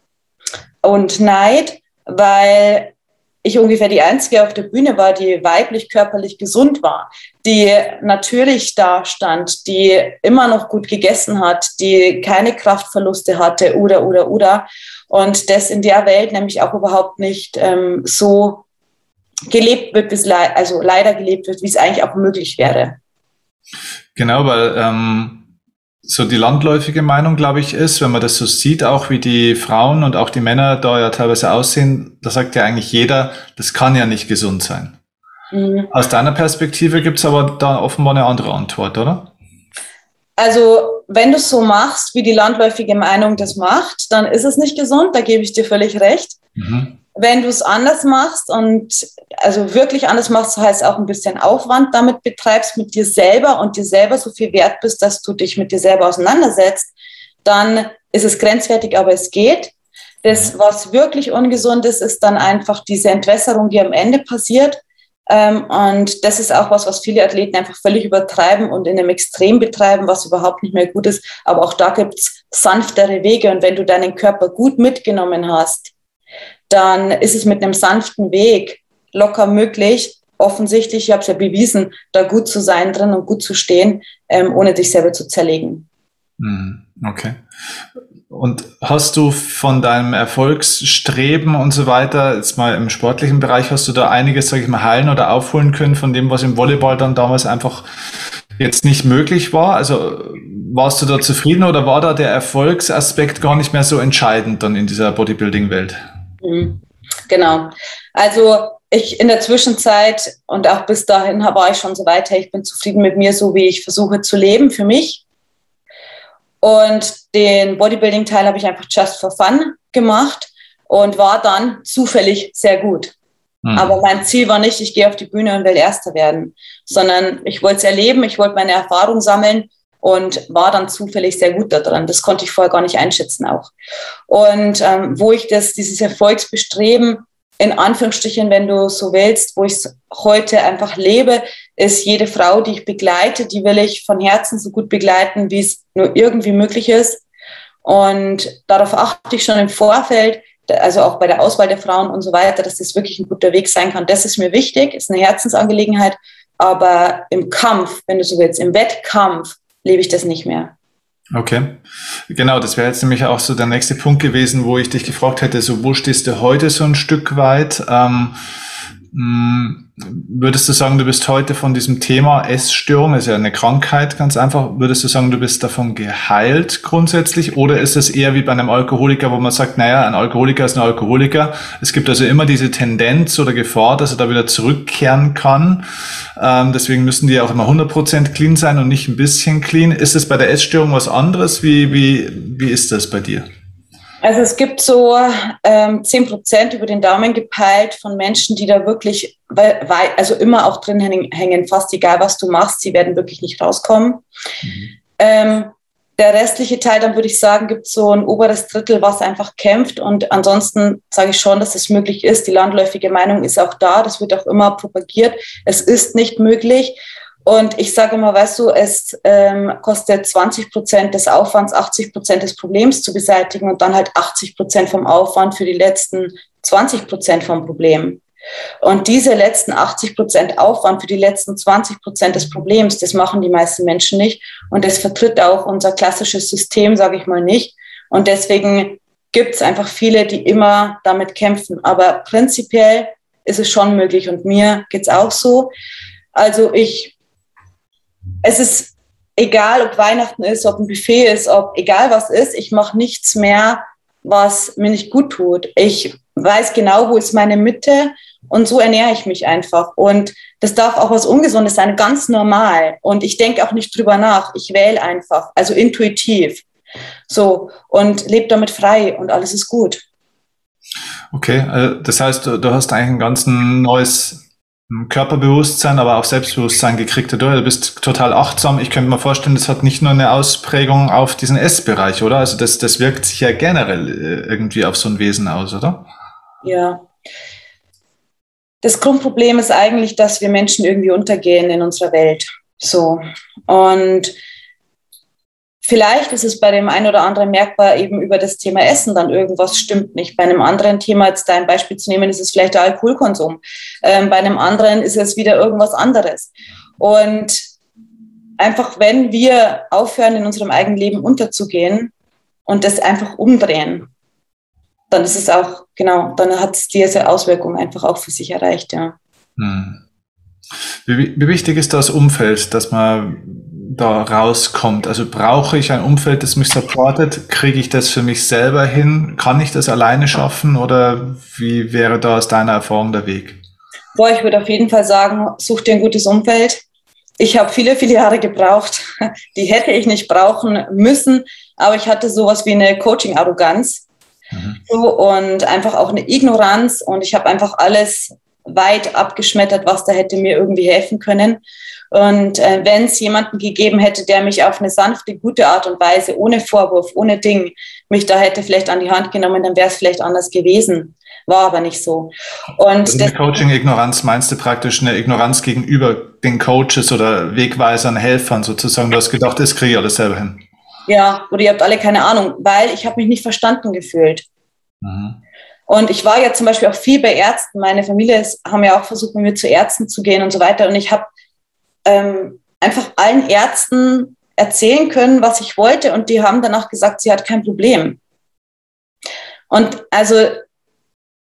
und Neid, weil ich ungefähr die Einzige auf der Bühne war, die weiblich körperlich gesund war, die natürlich da stand, die immer noch gut gegessen hat, die keine Kraftverluste hatte oder, oder, oder. Und das in der Welt nämlich auch überhaupt nicht ähm, so gelebt wird, bis le also leider gelebt wird, wie es eigentlich auch möglich wäre. Genau, weil ähm so die landläufige Meinung, glaube ich, ist, wenn man das so sieht, auch wie die Frauen und auch die Männer da ja teilweise aussehen, da sagt ja eigentlich jeder, das kann ja nicht gesund sein. Mhm. Aus deiner Perspektive gibt es aber da offenbar eine andere Antwort, oder? Also, wenn du es so machst, wie die landläufige Meinung das macht, dann ist es nicht gesund, da gebe ich dir völlig recht. Mhm. Wenn du es anders machst und also wirklich anders machst, heißt auch ein bisschen Aufwand damit betreibst mit dir selber und dir selber so viel wert bist, dass du dich mit dir selber auseinandersetzt, dann ist es grenzwertig, aber es geht. Das, was wirklich ungesund ist, ist dann einfach diese Entwässerung, die am Ende passiert. Ähm, und das ist auch was, was viele Athleten einfach völlig übertreiben und in einem Extrem betreiben, was überhaupt nicht mehr gut ist. Aber auch da gibt es sanftere Wege. Und wenn du deinen Körper gut mitgenommen hast, dann ist es mit einem sanften Weg locker möglich, offensichtlich, ich habe es ja bewiesen, da gut zu sein drin und gut zu stehen, ähm, ohne dich selber zu zerlegen. Hm, okay. Und hast du von deinem Erfolgsstreben und so weiter, jetzt mal im sportlichen Bereich, hast du da einiges, sage ich mal, heilen oder aufholen können von dem, was im Volleyball dann damals einfach jetzt nicht möglich war? Also warst du da zufrieden oder war da der Erfolgsaspekt gar nicht mehr so entscheidend dann in dieser Bodybuilding-Welt? Mhm. Genau. Also ich in der Zwischenzeit und auch bis dahin war ich schon so weiter, ich bin zufrieden mit mir, so wie ich versuche zu leben für mich. Und den Bodybuilding-Teil habe ich einfach just for fun gemacht und war dann zufällig sehr gut. Mhm. Aber mein Ziel war nicht, ich gehe auf die Bühne und will Erster werden, sondern ich wollte es erleben, ich wollte meine Erfahrung sammeln und war dann zufällig sehr gut daran. Das konnte ich vorher gar nicht einschätzen auch. Und ähm, wo ich das, dieses Erfolgsbestreben in Anführungsstrichen, wenn du so willst, wo ich es heute einfach lebe, ist jede Frau, die ich begleite, die will ich von Herzen so gut begleiten, wie es nur irgendwie möglich ist. Und darauf achte ich schon im Vorfeld, also auch bei der Auswahl der Frauen und so weiter, dass das wirklich ein guter Weg sein kann. Das ist mir wichtig, ist eine Herzensangelegenheit. Aber im Kampf, wenn du so willst, im Wettkampf, lebe ich das nicht mehr. Okay, genau, das wäre jetzt nämlich auch so der nächste Punkt gewesen, wo ich dich gefragt hätte, so wo stehst du heute so ein Stück weit? Ähm, hm, würdest du sagen, du bist heute von diesem Thema Essstörung, ist ja eine Krankheit ganz einfach, würdest du sagen, du bist davon geheilt grundsätzlich oder ist es eher wie bei einem Alkoholiker, wo man sagt, naja, ein Alkoholiker ist ein Alkoholiker. Es gibt also immer diese Tendenz oder Gefahr, dass er da wieder zurückkehren kann. Ähm, deswegen müssen die auch immer 100% clean sein und nicht ein bisschen clean. Ist es bei der Essstörung was anderes? Wie, wie, wie ist das bei dir? Also es gibt so ähm, 10 Prozent über den Daumen gepeilt von Menschen, die da wirklich, weil, also immer auch drin hängen, fast egal was du machst, sie werden wirklich nicht rauskommen. Mhm. Ähm, der restliche Teil, dann würde ich sagen, gibt so ein oberes Drittel, was einfach kämpft. Und ansonsten sage ich schon, dass es möglich ist. Die landläufige Meinung ist auch da. Das wird auch immer propagiert. Es ist nicht möglich. Und ich sage immer, weißt du, es ähm, kostet 20 Prozent des Aufwands, 80 Prozent des Problems zu beseitigen und dann halt 80 Prozent vom Aufwand für die letzten 20 Prozent vom Problem. Und diese letzten 80 Prozent Aufwand für die letzten 20 Prozent des Problems, das machen die meisten Menschen nicht. Und das vertritt auch unser klassisches System, sage ich mal nicht. Und deswegen gibt es einfach viele, die immer damit kämpfen. Aber prinzipiell ist es schon möglich und mir geht's auch so. Also ich es ist egal, ob Weihnachten ist, ob ein Buffet ist, ob egal was ist, ich mache nichts mehr, was mir nicht gut tut. Ich weiß genau, wo ist meine Mitte und so ernähre ich mich einfach. Und das darf auch was Ungesundes sein, ganz normal. Und ich denke auch nicht drüber nach. Ich wähle einfach, also intuitiv. So, und lebe damit frei und alles ist gut. Okay, also das heißt, du hast eigentlich ein ganz neues Körperbewusstsein, aber auch Selbstbewusstsein gekriegt dadurch. Du bist total achtsam. Ich könnte mir vorstellen, das hat nicht nur eine Ausprägung auf diesen Essbereich, oder? Also das, das wirkt sich ja generell äh, irgendwie auf so ein Wesen aus, oder? Ja. Das Grundproblem ist eigentlich, dass wir Menschen irgendwie untergehen in unserer Welt. So. Und Vielleicht ist es bei dem einen oder anderen merkbar eben über das Thema Essen dann irgendwas stimmt nicht. Bei einem anderen Thema, jetzt dein Beispiel zu nehmen, ist es vielleicht der Alkoholkonsum. Ähm, bei einem anderen ist es wieder irgendwas anderes. Und einfach, wenn wir aufhören, in unserem eigenen Leben unterzugehen und das einfach umdrehen, dann ist es auch, genau, dann hat es diese Auswirkung einfach auch für sich erreicht, ja. Hm. Wie, wie wichtig ist das Umfeld, dass man da rauskommt? Also brauche ich ein Umfeld, das mich supportet? Kriege ich das für mich selber hin? Kann ich das alleine schaffen oder wie wäre da aus deiner Erfahrung der Weg? Boah, ich würde auf jeden Fall sagen, such dir ein gutes Umfeld. Ich habe viele, viele Jahre gebraucht. Die hätte ich nicht brauchen müssen, aber ich hatte sowas wie eine Coaching-Arroganz mhm. und einfach auch eine Ignoranz und ich habe einfach alles weit abgeschmettert, was da hätte mir irgendwie helfen können. Und äh, wenn es jemanden gegeben hätte, der mich auf eine sanfte, gute Art und Weise, ohne Vorwurf, ohne Ding, mich da hätte vielleicht an die Hand genommen, dann wäre es vielleicht anders gewesen. War aber nicht so. Und also Coaching-Ignoranz meinst du praktisch eine Ignoranz gegenüber den Coaches oder Wegweisern, Helfern sozusagen. Du hast gedacht, das kriege ich alles selber hin. Ja, oder ihr habt alle keine Ahnung, weil ich habe mich nicht verstanden gefühlt. Mhm. Und ich war ja zum Beispiel auch viel bei Ärzten. Meine Familie ist, haben ja auch versucht, mit mir zu Ärzten zu gehen und so weiter. Und ich habe ähm, einfach allen Ärzten erzählen können, was ich wollte und die haben danach gesagt, sie hat kein Problem. Und also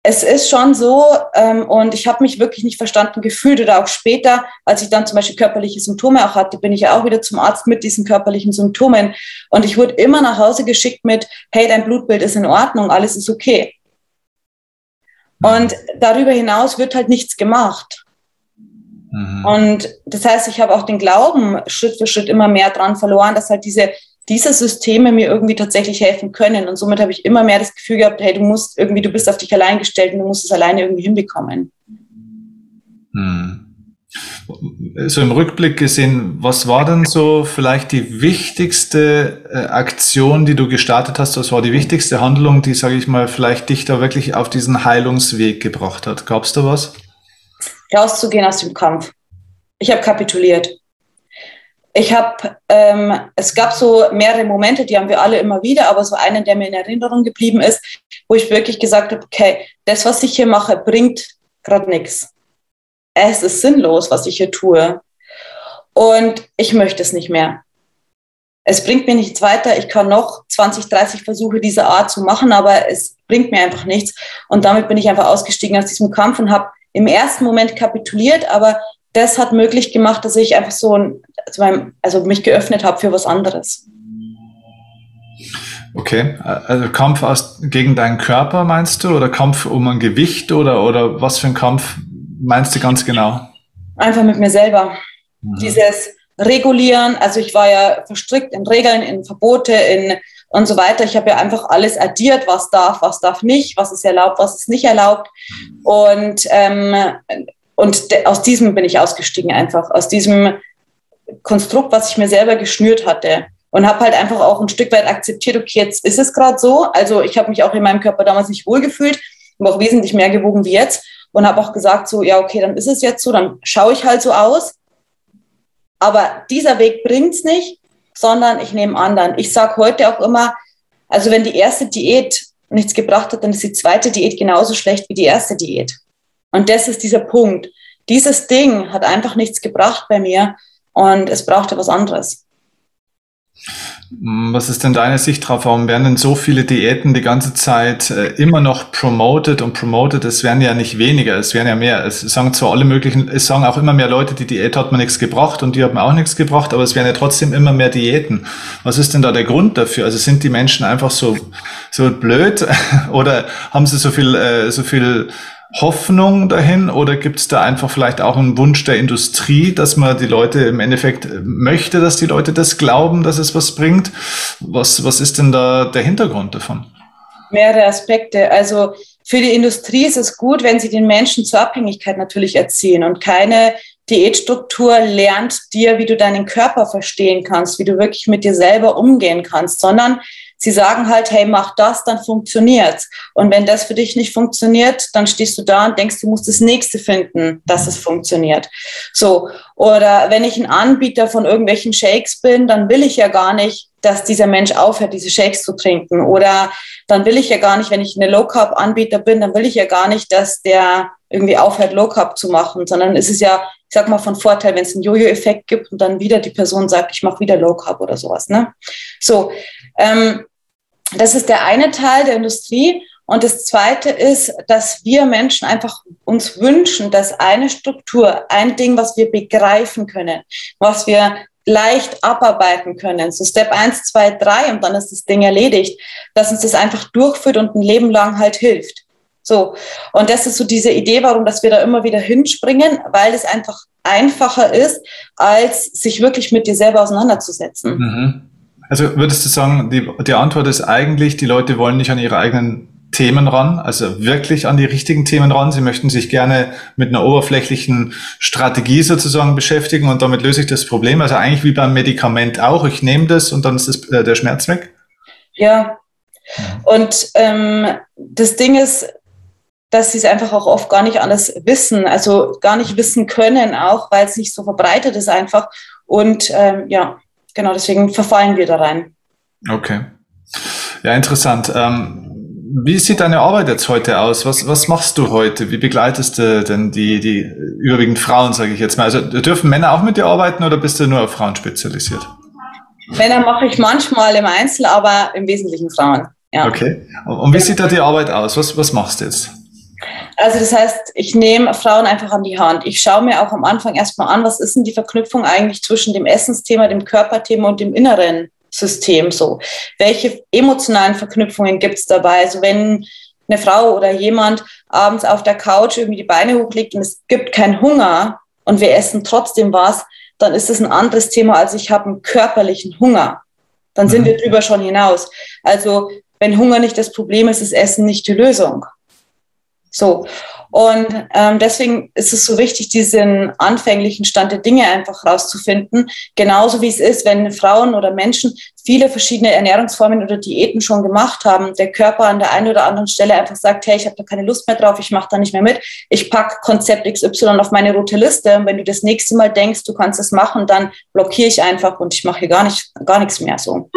es ist schon so ähm, und ich habe mich wirklich nicht verstanden gefühlt oder auch später, als ich dann zum Beispiel körperliche Symptome auch hatte, bin ich ja auch wieder zum Arzt mit diesen körperlichen Symptomen und ich wurde immer nach Hause geschickt mit, hey, dein Blutbild ist in Ordnung, alles ist okay. Und darüber hinaus wird halt nichts gemacht. Mhm. Und das heißt, ich habe auch den Glauben Schritt für Schritt immer mehr dran verloren, dass halt diese, diese Systeme mir irgendwie tatsächlich helfen können. Und somit habe ich immer mehr das Gefühl gehabt, hey, du musst irgendwie, du bist auf dich allein gestellt und du musst es alleine irgendwie hinbekommen. Mhm. So im Rückblick gesehen, was war denn so vielleicht die wichtigste äh, Aktion, die du gestartet hast? Was war die wichtigste Handlung, die, sage ich mal, vielleicht dich da wirklich auf diesen Heilungsweg gebracht hat? Gab es da was? rauszugehen aus dem Kampf. Ich habe kapituliert. Ich habe, ähm, es gab so mehrere Momente, die haben wir alle immer wieder, aber so einen, der mir in Erinnerung geblieben ist, wo ich wirklich gesagt habe, okay, das, was ich hier mache, bringt gerade nichts. Es ist sinnlos, was ich hier tue. Und ich möchte es nicht mehr. Es bringt mir nichts weiter. Ich kann noch 20, 30 Versuche dieser Art zu machen, aber es bringt mir einfach nichts. Und damit bin ich einfach ausgestiegen aus diesem Kampf und habe im ersten Moment kapituliert, aber das hat möglich gemacht, dass ich einfach so also mich geöffnet habe für was anderes. Okay, also Kampf aus, gegen deinen Körper meinst du oder Kampf um ein Gewicht oder, oder was für ein Kampf meinst du ganz genau? Einfach mit mir selber. Mhm. Dieses Regulieren, also ich war ja verstrickt in Regeln, in Verbote, in und so weiter. Ich habe ja einfach alles addiert, was darf, was darf nicht, was ist erlaubt, was ist nicht erlaubt. Und, ähm, und aus diesem bin ich ausgestiegen einfach, aus diesem Konstrukt, was ich mir selber geschnürt hatte. Und habe halt einfach auch ein Stück weit akzeptiert, okay, jetzt ist es gerade so. Also ich habe mich auch in meinem Körper damals nicht wohlgefühlt, habe auch wesentlich mehr gewogen wie jetzt und habe auch gesagt, so, ja, okay, dann ist es jetzt so, dann schaue ich halt so aus. Aber dieser Weg bringt's nicht sondern ich nehme anderen. Ich sage heute auch immer, also wenn die erste Diät nichts gebracht hat, dann ist die zweite Diät genauso schlecht wie die erste Diät. Und das ist dieser Punkt. Dieses Ding hat einfach nichts gebracht bei mir und es brauchte was anderes. Was ist denn deine Sicht drauf? Warum werden denn so viele Diäten die ganze Zeit äh, immer noch promoted und promoted? Es werden ja nicht weniger, es werden ja mehr. Es sagen zwar alle möglichen, es sagen auch immer mehr Leute, die Diät hat mir nichts gebracht und die hat mir auch nichts gebracht, aber es werden ja trotzdem immer mehr Diäten. Was ist denn da der Grund dafür? Also sind die Menschen einfach so, so blöd oder haben sie so viel, äh, so viel Hoffnung dahin oder gibt es da einfach vielleicht auch einen Wunsch der Industrie, dass man die Leute im Endeffekt äh, möchte, dass die Leute das glauben, dass es was bringt? Was, was ist denn da der Hintergrund davon? Mehrere Aspekte. Also für die Industrie ist es gut, wenn sie den Menschen zur Abhängigkeit natürlich erziehen und keine Diätstruktur lernt dir, wie du deinen Körper verstehen kannst, wie du wirklich mit dir selber umgehen kannst, sondern sie sagen halt, hey, mach das, dann funktioniert's. Und wenn das für dich nicht funktioniert, dann stehst du da und denkst, du musst das nächste finden, dass es funktioniert. So. Oder wenn ich ein Anbieter von irgendwelchen Shakes bin, dann will ich ja gar nicht dass dieser Mensch aufhört, diese Shakes zu trinken. Oder dann will ich ja gar nicht, wenn ich eine Low Carb Anbieter bin, dann will ich ja gar nicht, dass der irgendwie aufhört, Low Carb zu machen, sondern es ist ja, ich sag mal, von Vorteil, wenn es einen Jojo-Effekt gibt und dann wieder die Person sagt, ich mache wieder Low Carb oder sowas. Ne? So, ähm, das ist der eine Teil der Industrie. Und das zweite ist, dass wir Menschen einfach uns wünschen, dass eine Struktur, ein Ding, was wir begreifen können, was wir leicht abarbeiten können. So Step 1, 2, 3 und dann ist das Ding erledigt, dass uns das einfach durchführt und ein Leben lang halt hilft. So. Und das ist so diese Idee, warum, dass wir da immer wieder hinspringen, weil es einfach einfacher ist, als sich wirklich mit dir selber auseinanderzusetzen. Mhm. Also würdest du sagen, die, die Antwort ist eigentlich, die Leute wollen nicht an ihre eigenen Themen ran, also wirklich an die richtigen Themen ran. Sie möchten sich gerne mit einer oberflächlichen Strategie sozusagen beschäftigen und damit löse ich das Problem. Also eigentlich wie beim Medikament auch. Ich nehme das und dann ist das, äh, der Schmerz weg. Ja. Und ähm, das Ding ist, dass sie es einfach auch oft gar nicht anders wissen, also gar nicht wissen können, auch weil es nicht so verbreitet ist einfach. Und ähm, ja, genau deswegen verfallen wir da rein. Okay. Ja, interessant. Ähm, wie sieht deine Arbeit jetzt heute aus? Was, was machst du heute? Wie begleitest du denn die, die überwiegend Frauen, sage ich jetzt mal? Also dürfen Männer auch mit dir arbeiten oder bist du nur auf Frauen spezialisiert? Männer mache ich manchmal im Einzel, aber im Wesentlichen Frauen. Ja. Okay. Und wie sieht da die Arbeit aus? Was, was machst du jetzt? Also das heißt, ich nehme Frauen einfach an die Hand. Ich schaue mir auch am Anfang erstmal an, was ist denn die Verknüpfung eigentlich zwischen dem Essensthema, dem Körperthema und dem Inneren System so. Welche emotionalen Verknüpfungen gibt es dabei? Also wenn eine Frau oder jemand abends auf der Couch irgendwie die Beine hochlegt und es gibt keinen Hunger und wir essen trotzdem was, dann ist das ein anderes Thema, als ich habe einen körperlichen Hunger. Dann sind mhm. wir drüber schon hinaus. Also wenn Hunger nicht das Problem ist, ist Essen nicht die Lösung. So. Und ähm, deswegen ist es so wichtig, diesen anfänglichen Stand der Dinge einfach rauszufinden. Genauso wie es ist, wenn Frauen oder Menschen viele verschiedene Ernährungsformen oder Diäten schon gemacht haben, der Körper an der einen oder anderen Stelle einfach sagt, hey, ich habe da keine Lust mehr drauf, ich mache da nicht mehr mit. Ich pack Konzept XY auf meine rote Liste. Und wenn du das nächste Mal denkst, du kannst es machen, dann blockiere ich einfach und ich mache hier gar, nicht, gar nichts mehr so.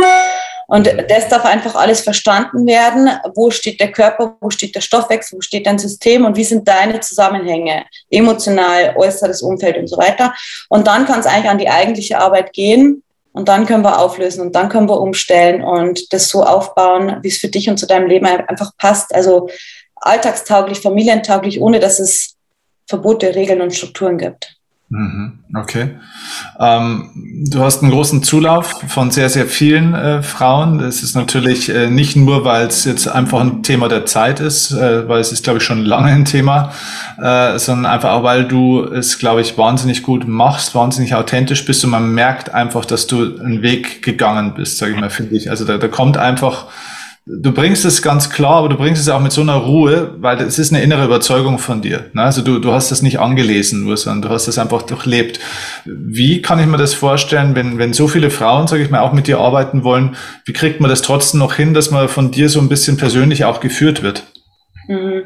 Und das darf einfach alles verstanden werden. Wo steht der Körper, wo steht der Stoffwechsel, wo steht dein System und wie sind deine Zusammenhänge, emotional, äußeres Umfeld und so weiter. Und dann kann es eigentlich an die eigentliche Arbeit gehen. Und dann können wir auflösen und dann können wir umstellen und das so aufbauen, wie es für dich und zu deinem Leben einfach passt. Also alltagstauglich, familientauglich, ohne dass es Verbote, Regeln und Strukturen gibt. Mhm, okay. Ähm, du hast einen großen Zulauf von sehr, sehr vielen äh, Frauen. Das ist natürlich äh, nicht nur, weil es jetzt einfach ein Thema der Zeit ist, äh, weil es ist, glaube ich, schon lange ein Thema, äh, sondern einfach auch, weil du es, glaube ich, wahnsinnig gut machst, wahnsinnig authentisch bist und man merkt einfach, dass du einen Weg gegangen bist, sage ich mal, finde ich. Also da, da kommt einfach du bringst es ganz klar, aber du bringst es auch mit so einer Ruhe, weil es ist eine innere Überzeugung von dir. Ne? Also du, du hast das nicht angelesen nur, sondern du hast das einfach durchlebt. Wie kann ich mir das vorstellen, wenn, wenn so viele Frauen, sage ich mal, auch mit dir arbeiten wollen, wie kriegt man das trotzdem noch hin, dass man von dir so ein bisschen persönlich auch geführt wird? Mhm.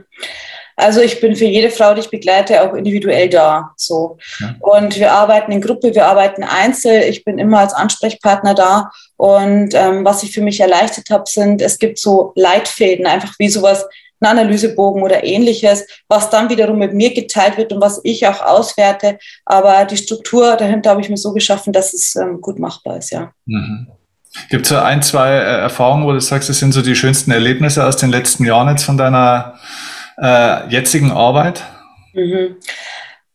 Also ich bin für jede Frau, die ich begleite, auch individuell da. So. Ja. Und wir arbeiten in Gruppe, wir arbeiten einzeln. Ich bin immer als Ansprechpartner da. Und ähm, was ich für mich erleichtert habe, sind, es gibt so Leitfäden, einfach wie sowas, ein Analysebogen oder ähnliches, was dann wiederum mit mir geteilt wird und was ich auch auswerte. Aber die Struktur dahinter habe ich mir so geschaffen, dass es ähm, gut machbar ist, ja. Mhm. Gibt es so ein, zwei äh, Erfahrungen, wo du sagst, das sind so die schönsten Erlebnisse aus den letzten Jahren jetzt von deiner äh, jetzigen Arbeit? Mhm.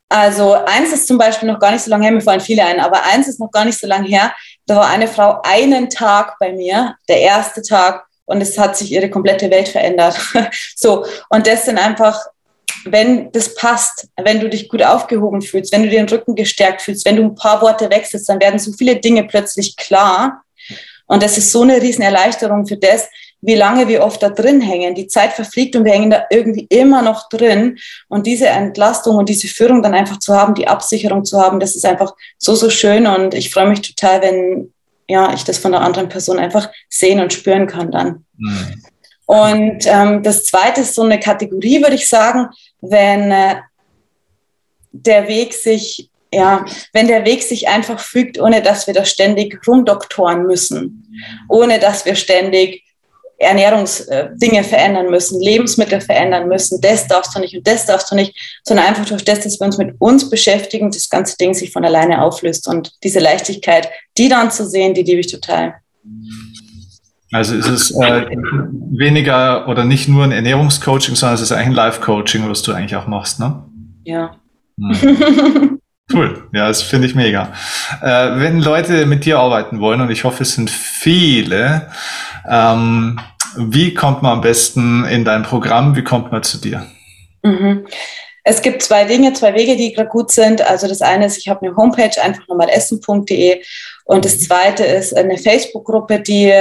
Also eins ist zum Beispiel noch gar nicht so lange her, mir fallen viele ein, aber eins ist noch gar nicht so lange her. Da war eine Frau einen Tag bei mir, der erste Tag, und es hat sich ihre komplette Welt verändert. so, und das sind einfach, wenn das passt, wenn du dich gut aufgehoben fühlst, wenn du den Rücken gestärkt fühlst, wenn du ein paar Worte wechselst, dann werden so viele Dinge plötzlich klar. Und das ist so eine riesen Erleichterung für das, wie lange wir oft da drin hängen. Die Zeit verfliegt und wir hängen da irgendwie immer noch drin. Und diese Entlastung und diese Führung dann einfach zu haben, die Absicherung zu haben, das ist einfach so, so schön. Und ich freue mich total, wenn ja, ich das von der anderen Person einfach sehen und spüren kann dann. Mhm. Und ähm, das zweite ist so eine Kategorie, würde ich sagen, wenn äh, der Weg sich, ja, wenn der Weg sich einfach fügt, ohne dass wir da ständig rumdoktoren müssen, ohne dass wir ständig Ernährungsdinge verändern müssen, Lebensmittel verändern müssen, das darfst du nicht und das darfst du nicht, sondern einfach durch das, dass wir uns mit uns beschäftigen, das ganze Ding sich von alleine auflöst und diese Leichtigkeit, die dann zu sehen, die liebe ich total. Also ist es äh, weniger oder nicht nur ein Ernährungscoaching, sondern es ist eigentlich ein Life-Coaching, was du eigentlich auch machst, ne? Ja. Hm. Cool, ja, das finde ich mega. Äh, wenn Leute mit dir arbeiten wollen, und ich hoffe, es sind viele, ähm, wie kommt man am besten in dein Programm? Wie kommt man zu dir? Mhm. Es gibt zwei Dinge, zwei Wege, die gerade gut sind. Also das eine ist, ich habe eine Homepage, einfach nochmal essen.de. Und das zweite ist eine Facebook-Gruppe, die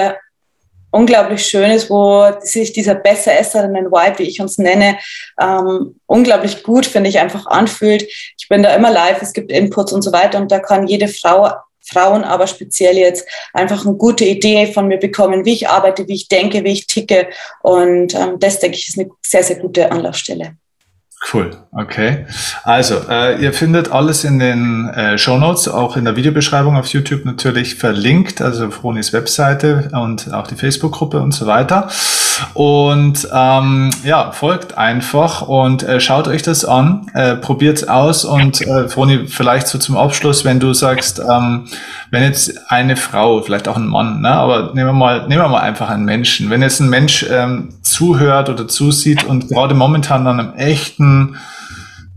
unglaublich schön ist, wo sich dieser Besser-Esserinnen-Vibe, wie ich uns nenne, ähm, unglaublich gut, finde ich, einfach anfühlt. Ich bin da immer live, es gibt Inputs und so weiter und da kann jede Frau Frauen aber speziell jetzt einfach eine gute Idee von mir bekommen, wie ich arbeite, wie ich denke, wie ich ticke. Und ähm, das, denke ich, ist eine sehr, sehr gute Anlaufstelle. Cool, okay. Also, äh, ihr findet alles in den äh, Show Notes, auch in der Videobeschreibung auf YouTube natürlich verlinkt, also Fronis Webseite und auch die Facebook-Gruppe und so weiter. Und ähm, ja, folgt einfach und äh, schaut euch das an, äh, probiert aus und äh, Froni, vielleicht so zum Abschluss, wenn du sagst, ähm, wenn jetzt eine Frau, vielleicht auch ein Mann, ne, aber nehmen wir mal, nehmen wir mal einfach einen Menschen, wenn jetzt ein Mensch ähm, zuhört oder zusieht und gerade momentan an einem echten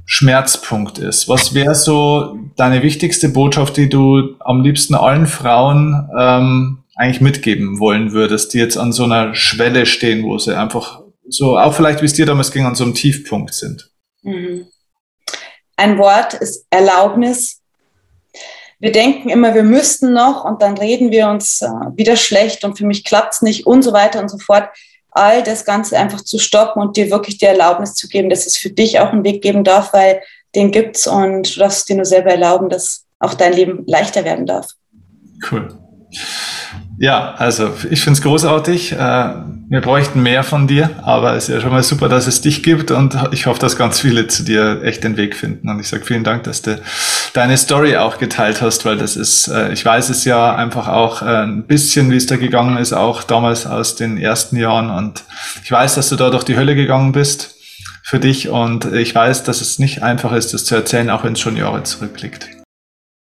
Schmerzpunkt ist, was wäre so deine wichtigste Botschaft, die du am liebsten allen Frauen ähm, eigentlich mitgeben wollen würdest, die jetzt an so einer Schwelle stehen, wo sie einfach so, auch vielleicht wie es dir damals ging, an so einem Tiefpunkt sind? Mhm. Ein Wort ist Erlaubnis. Wir denken immer, wir müssten noch und dann reden wir uns äh, wieder schlecht und für mich klappt es nicht und so weiter und so fort. All das Ganze einfach zu stoppen und dir wirklich die Erlaubnis zu geben, dass es für dich auch einen Weg geben darf, weil den gibt's und du darfst dir nur selber erlauben, dass auch dein Leben leichter werden darf. Cool. Ja, also ich finde es großartig. Äh, wir bräuchten mehr von dir, aber es ist ja schon mal super, dass es dich gibt und ich hoffe, dass ganz viele zu dir echt den Weg finden. Und ich sage vielen Dank, dass du deine Story auch geteilt hast, weil das ist, äh, ich weiß es ja einfach auch äh, ein bisschen, wie es da gegangen ist, auch damals aus den ersten Jahren. Und ich weiß, dass du da durch die Hölle gegangen bist für dich und ich weiß, dass es nicht einfach ist, das zu erzählen, auch wenn es schon Jahre zurückliegt.